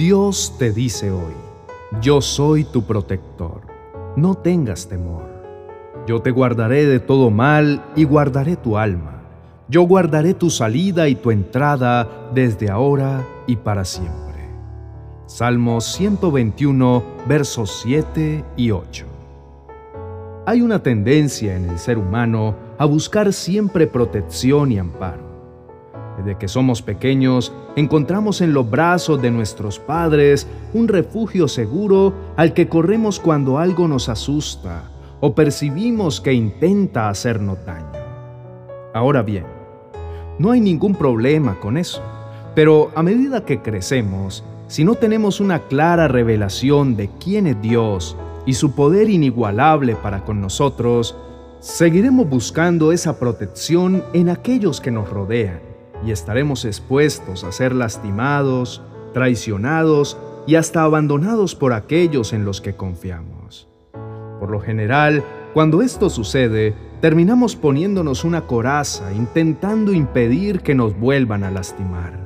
Dios te dice hoy, yo soy tu protector, no tengas temor. Yo te guardaré de todo mal y guardaré tu alma. Yo guardaré tu salida y tu entrada desde ahora y para siempre. Salmos 121, versos 7 y 8. Hay una tendencia en el ser humano a buscar siempre protección y amparo. Desde que somos pequeños, encontramos en los brazos de nuestros padres un refugio seguro al que corremos cuando algo nos asusta o percibimos que intenta hacernos daño. Ahora bien, no hay ningún problema con eso, pero a medida que crecemos, si no tenemos una clara revelación de quién es Dios y su poder inigualable para con nosotros, seguiremos buscando esa protección en aquellos que nos rodean y estaremos expuestos a ser lastimados, traicionados y hasta abandonados por aquellos en los que confiamos. Por lo general, cuando esto sucede, terminamos poniéndonos una coraza intentando impedir que nos vuelvan a lastimar.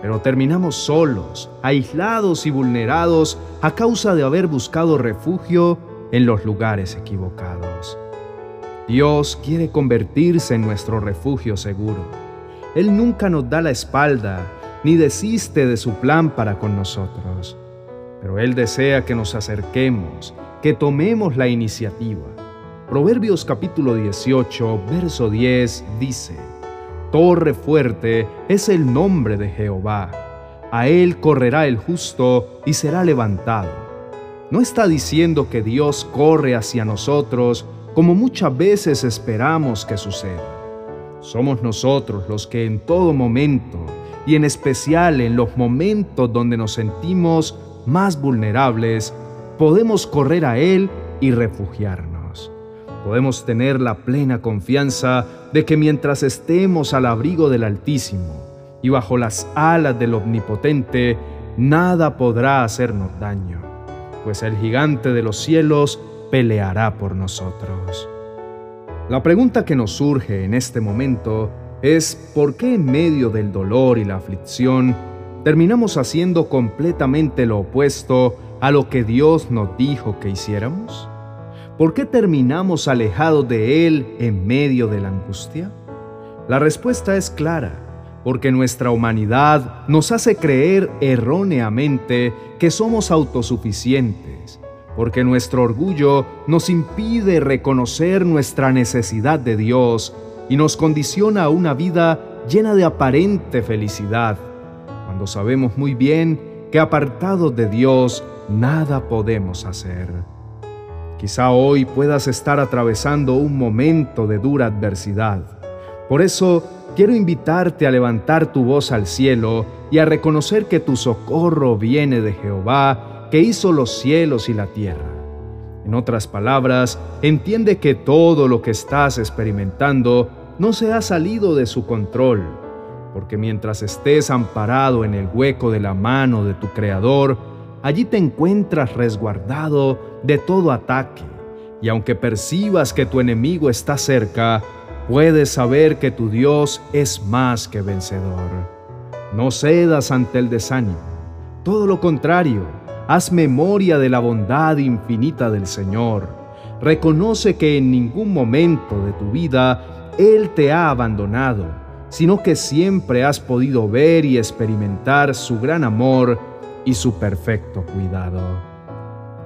Pero terminamos solos, aislados y vulnerados a causa de haber buscado refugio en los lugares equivocados. Dios quiere convertirse en nuestro refugio seguro él nunca nos da la espalda ni desiste de su plan para con nosotros. Pero Él desea que nos acerquemos, que tomemos la iniciativa. Proverbios capítulo 18, verso 10 dice, Torre fuerte es el nombre de Jehová. A Él correrá el justo y será levantado. No está diciendo que Dios corre hacia nosotros como muchas veces esperamos que suceda. Somos nosotros los que en todo momento, y en especial en los momentos donde nos sentimos más vulnerables, podemos correr a Él y refugiarnos. Podemos tener la plena confianza de que mientras estemos al abrigo del Altísimo y bajo las alas del Omnipotente, nada podrá hacernos daño, pues el gigante de los cielos peleará por nosotros. La pregunta que nos surge en este momento es ¿por qué en medio del dolor y la aflicción terminamos haciendo completamente lo opuesto a lo que Dios nos dijo que hiciéramos? ¿Por qué terminamos alejados de Él en medio de la angustia? La respuesta es clara, porque nuestra humanidad nos hace creer erróneamente que somos autosuficientes porque nuestro orgullo nos impide reconocer nuestra necesidad de Dios y nos condiciona a una vida llena de aparente felicidad, cuando sabemos muy bien que apartados de Dios nada podemos hacer. Quizá hoy puedas estar atravesando un momento de dura adversidad. Por eso quiero invitarte a levantar tu voz al cielo y a reconocer que tu socorro viene de Jehová, que hizo los cielos y la tierra. En otras palabras, entiende que todo lo que estás experimentando no se ha salido de su control, porque mientras estés amparado en el hueco de la mano de tu Creador, allí te encuentras resguardado de todo ataque, y aunque percibas que tu enemigo está cerca, puedes saber que tu Dios es más que vencedor. No cedas ante el desánimo, todo lo contrario, Haz memoria de la bondad infinita del Señor. Reconoce que en ningún momento de tu vida Él te ha abandonado, sino que siempre has podido ver y experimentar su gran amor y su perfecto cuidado.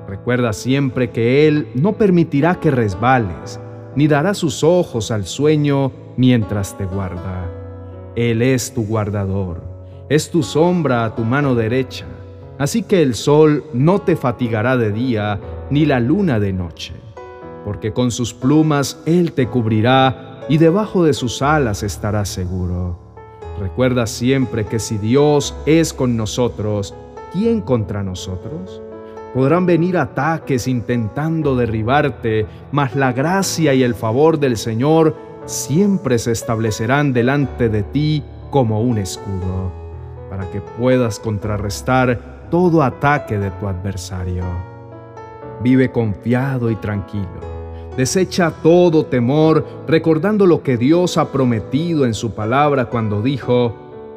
Recuerda siempre que Él no permitirá que resbales, ni dará sus ojos al sueño mientras te guarda. Él es tu guardador, es tu sombra a tu mano derecha Así que el sol no te fatigará de día, ni la luna de noche, porque con sus plumas Él te cubrirá y debajo de sus alas estarás seguro. Recuerda siempre que si Dios es con nosotros, ¿quién contra nosotros? Podrán venir ataques intentando derribarte, mas la gracia y el favor del Señor siempre se establecerán delante de ti como un escudo, para que puedas contrarrestar todo ataque de tu adversario. Vive confiado y tranquilo. Desecha todo temor recordando lo que Dios ha prometido en su palabra cuando dijo,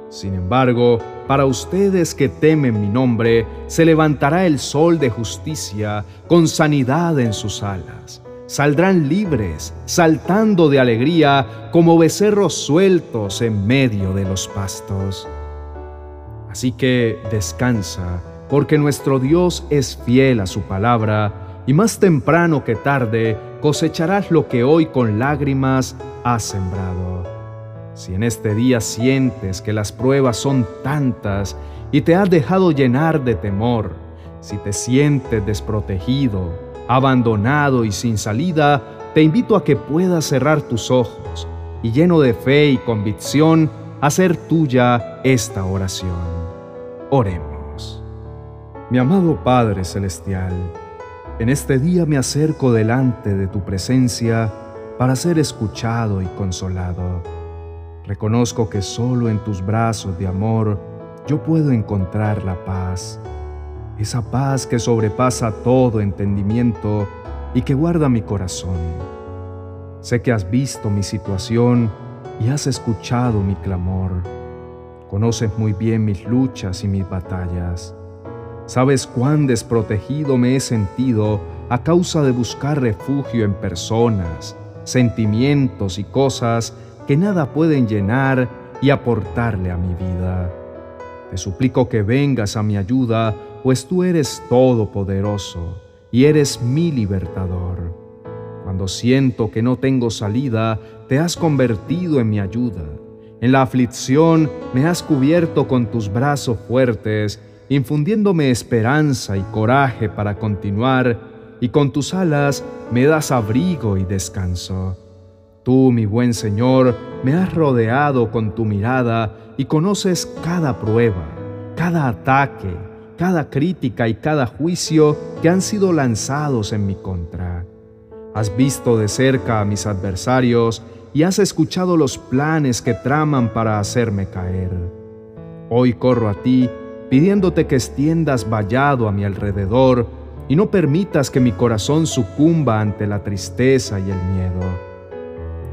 Sin embargo, para ustedes que temen mi nombre, se levantará el sol de justicia con sanidad en sus alas. Saldrán libres, saltando de alegría como becerros sueltos en medio de los pastos. Así que descansa, porque nuestro Dios es fiel a su palabra, y más temprano que tarde cosecharás lo que hoy con lágrimas has sembrado. Si en este día sientes que las pruebas son tantas y te has dejado llenar de temor, si te sientes desprotegido, abandonado y sin salida, te invito a que puedas cerrar tus ojos y lleno de fe y convicción, hacer tuya esta oración. Oremos. Mi amado Padre Celestial, en este día me acerco delante de tu presencia para ser escuchado y consolado. Reconozco que solo en tus brazos de amor yo puedo encontrar la paz, esa paz que sobrepasa todo entendimiento y que guarda mi corazón. Sé que has visto mi situación y has escuchado mi clamor. Conoces muy bien mis luchas y mis batallas. Sabes cuán desprotegido me he sentido a causa de buscar refugio en personas, sentimientos y cosas que nada pueden llenar y aportarle a mi vida. Te suplico que vengas a mi ayuda, pues tú eres todopoderoso y eres mi libertador. Cuando siento que no tengo salida, te has convertido en mi ayuda. En la aflicción me has cubierto con tus brazos fuertes infundiéndome esperanza y coraje para continuar, y con tus alas me das abrigo y descanso. Tú, mi buen Señor, me has rodeado con tu mirada y conoces cada prueba, cada ataque, cada crítica y cada juicio que han sido lanzados en mi contra. Has visto de cerca a mis adversarios y has escuchado los planes que traman para hacerme caer. Hoy corro a ti pidiéndote que extiendas vallado a mi alrededor y no permitas que mi corazón sucumba ante la tristeza y el miedo.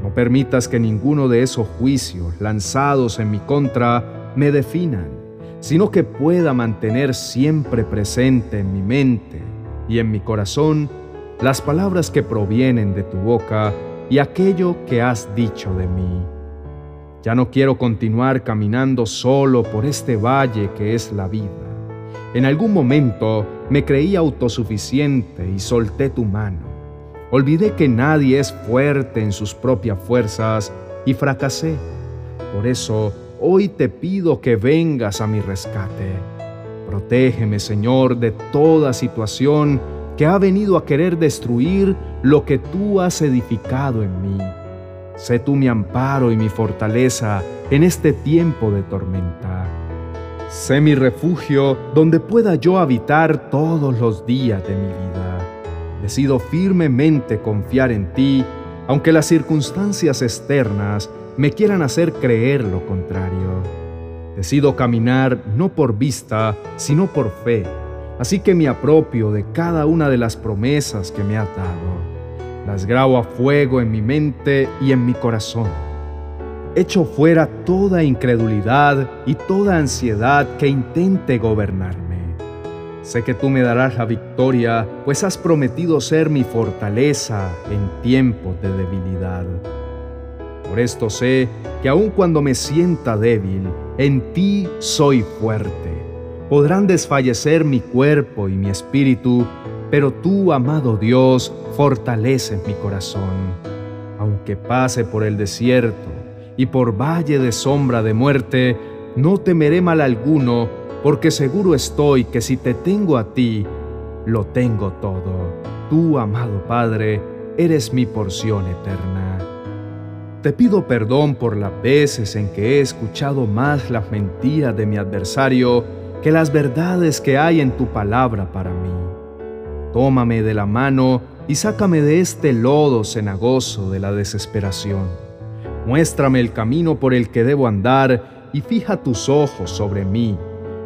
No permitas que ninguno de esos juicios lanzados en mi contra me definan, sino que pueda mantener siempre presente en mi mente y en mi corazón las palabras que provienen de tu boca y aquello que has dicho de mí. Ya no quiero continuar caminando solo por este valle que es la vida. En algún momento me creí autosuficiente y solté tu mano. Olvidé que nadie es fuerte en sus propias fuerzas y fracasé. Por eso hoy te pido que vengas a mi rescate. Protégeme, Señor, de toda situación que ha venido a querer destruir lo que tú has edificado en mí. Sé tú mi amparo y mi fortaleza en este tiempo de tormenta. Sé mi refugio donde pueda yo habitar todos los días de mi vida. Decido firmemente confiar en ti, aunque las circunstancias externas me quieran hacer creer lo contrario. Decido caminar no por vista, sino por fe, así que me apropio de cada una de las promesas que me ha dado las grabo a fuego en mi mente y en mi corazón. Echo fuera toda incredulidad y toda ansiedad que intente gobernarme. Sé que tú me darás la victoria, pues has prometido ser mi fortaleza en tiempos de debilidad. Por esto sé que aun cuando me sienta débil, en ti soy fuerte. Podrán desfallecer mi cuerpo y mi espíritu, pero tú, amado Dios, fortaleces mi corazón. Aunque pase por el desierto y por valle de sombra de muerte, no temeré mal alguno, porque seguro estoy que si te tengo a ti, lo tengo todo. Tú, amado Padre, eres mi porción eterna. Te pido perdón por las veces en que he escuchado más las mentiras de mi adversario que las verdades que hay en tu palabra para mí. Tómame de la mano y sácame de este lodo cenagoso de la desesperación. Muéstrame el camino por el que debo andar y fija tus ojos sobre mí,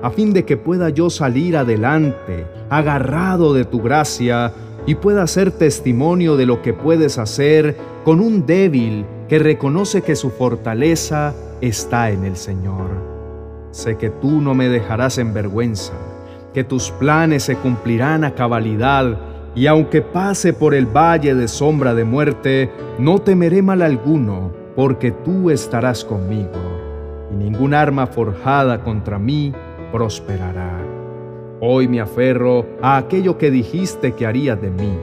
a fin de que pueda yo salir adelante, agarrado de tu gracia, y pueda ser testimonio de lo que puedes hacer con un débil que reconoce que su fortaleza está en el Señor. Sé que tú no me dejarás en vergüenza, que tus planes se cumplirán a cabalidad, y aunque pase por el valle de sombra de muerte, no temeré mal alguno, porque tú estarás conmigo, y ningún arma forjada contra mí prosperará. Hoy me aferro a aquello que dijiste que harías de mí.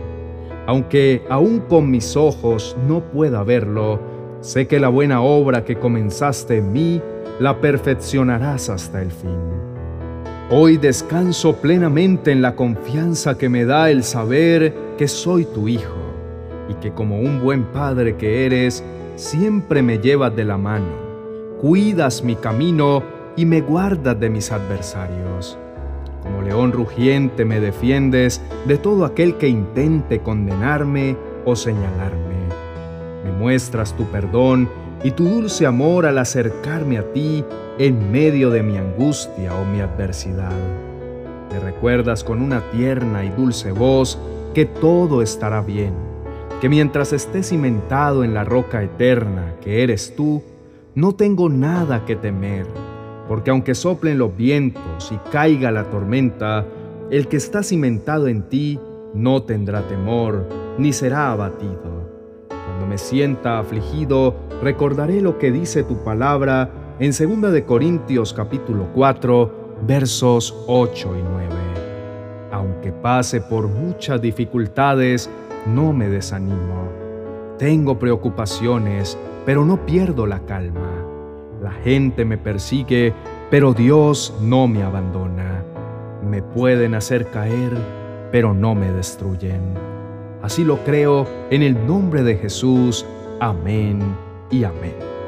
Aunque aún con mis ojos no pueda verlo, sé que la buena obra que comenzaste en mí la perfeccionarás hasta el fin. Hoy descanso plenamente en la confianza que me da el saber que soy tu hijo y que como un buen padre que eres, siempre me llevas de la mano, cuidas mi camino y me guardas de mis adversarios. Como león rugiente me defiendes de todo aquel que intente condenarme o señalarme. Me muestras tu perdón y tu dulce amor al acercarme a ti en medio de mi angustia o mi adversidad. Me recuerdas con una tierna y dulce voz que todo estará bien, que mientras esté cimentado en la roca eterna que eres tú, no tengo nada que temer, porque aunque soplen los vientos y caiga la tormenta, el que está cimentado en ti no tendrá temor ni será abatido. Me sienta afligido, recordaré lo que dice tu palabra en 2 de Corintios capítulo 4, versos 8 y 9. Aunque pase por muchas dificultades, no me desanimo. Tengo preocupaciones, pero no pierdo la calma. La gente me persigue, pero Dios no me abandona. Me pueden hacer caer, pero no me destruyen. Así lo creo en el nombre de Jesús. Amén y amén.